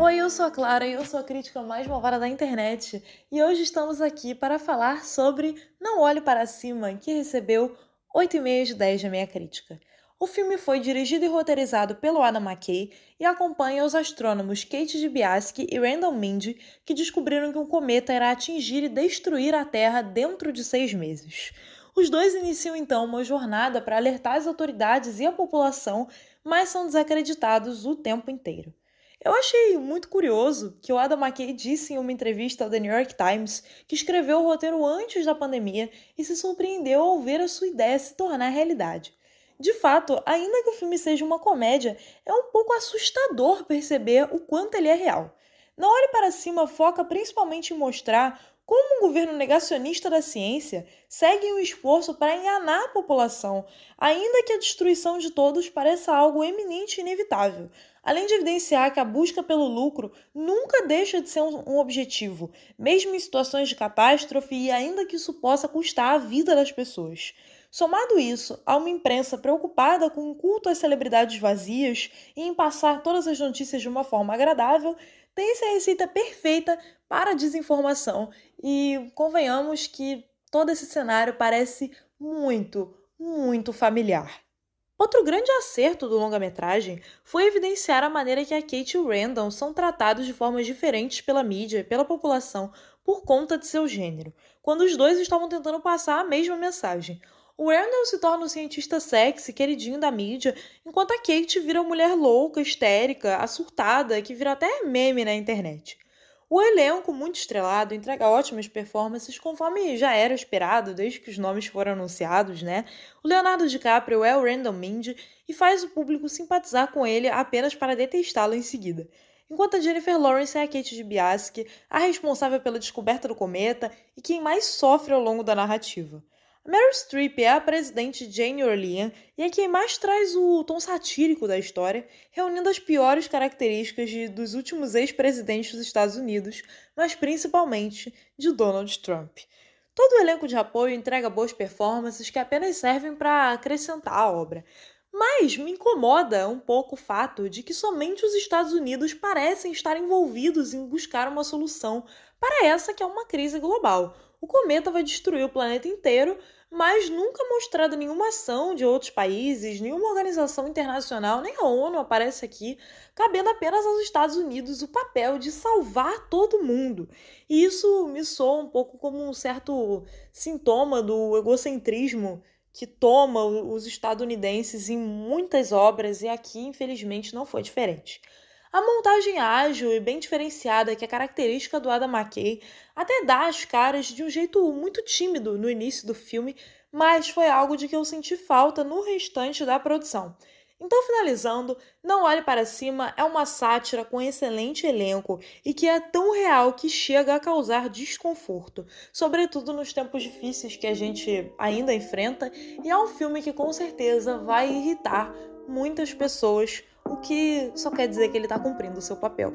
Oi, eu sou a Clara e eu sou a crítica mais malvada da internet. E hoje estamos aqui para falar sobre Não Olhe Para Cima, que recebeu 8,5 de 10 da minha crítica. O filme foi dirigido e roteirizado pelo Adam McKay e acompanha os astrônomos Kate Dibiasky e Randall Mindy, que descobriram que um cometa irá atingir e destruir a Terra dentro de seis meses. Os dois iniciam então uma jornada para alertar as autoridades e a população, mas são desacreditados o tempo inteiro. Eu achei muito curioso que o Adam McKay disse em uma entrevista ao The New York Times que escreveu o roteiro antes da pandemia e se surpreendeu ao ver a sua ideia se tornar realidade. De fato, ainda que o filme seja uma comédia, é um pouco assustador perceber o quanto ele é real. Não Olhe para Cima foca principalmente em mostrar como um governo negacionista da ciência segue um esforço para enganar a população, ainda que a destruição de todos pareça algo eminente e inevitável, além de evidenciar que a busca pelo lucro nunca deixa de ser um objetivo, mesmo em situações de catástrofe e ainda que isso possa custar a vida das pessoas. Somado isso a uma imprensa preocupada com o culto às celebridades vazias e em passar todas as notícias de uma forma agradável, tem-se a receita perfeita para a desinformação e convenhamos que todo esse cenário parece muito, muito familiar. Outro grande acerto do longa-metragem foi evidenciar a maneira que a Kate e o Randall são tratados de formas diferentes pela mídia e pela população por conta de seu gênero, quando os dois estavam tentando passar a mesma mensagem. O Randall se torna um cientista sexy, queridinho da mídia, enquanto a Kate vira uma mulher louca, histérica, assurtada, que vira até meme na internet. O elenco, muito estrelado, entrega ótimas performances, conforme já era esperado desde que os nomes foram anunciados, né? O Leonardo DiCaprio é o Randall Mindy e faz o público simpatizar com ele apenas para detestá-lo em seguida. Enquanto a Jennifer Lawrence é a Kate DiBiase, a responsável pela descoberta do cometa e quem mais sofre ao longo da narrativa. Meryl Streep é a presidente Jane Orlean e é quem mais traz o tom satírico da história, reunindo as piores características de, dos últimos ex-presidentes dos Estados Unidos, mas principalmente de Donald Trump. Todo o elenco de apoio entrega boas performances que apenas servem para acrescentar a obra. Mas me incomoda um pouco o fato de que somente os Estados Unidos parecem estar envolvidos em buscar uma solução para essa que é uma crise global. O cometa vai destruir o planeta inteiro, mas nunca mostrado nenhuma ação de outros países, nenhuma organização internacional, nem a ONU aparece aqui, cabendo apenas aos Estados Unidos o papel de salvar todo mundo. E isso me soa um pouco como um certo sintoma do egocentrismo que toma os estadunidenses em muitas obras, e aqui, infelizmente, não foi diferente. A montagem ágil e bem diferenciada, que é característica do Adam McKay, até dá as caras de um jeito muito tímido no início do filme, mas foi algo de que eu senti falta no restante da produção. Então, finalizando, Não Olhe Para Cima é uma sátira com excelente elenco e que é tão real que chega a causar desconforto, sobretudo nos tempos difíceis que a gente ainda enfrenta, e é um filme que com certeza vai irritar muitas pessoas o que só quer dizer que ele está cumprindo o seu papel.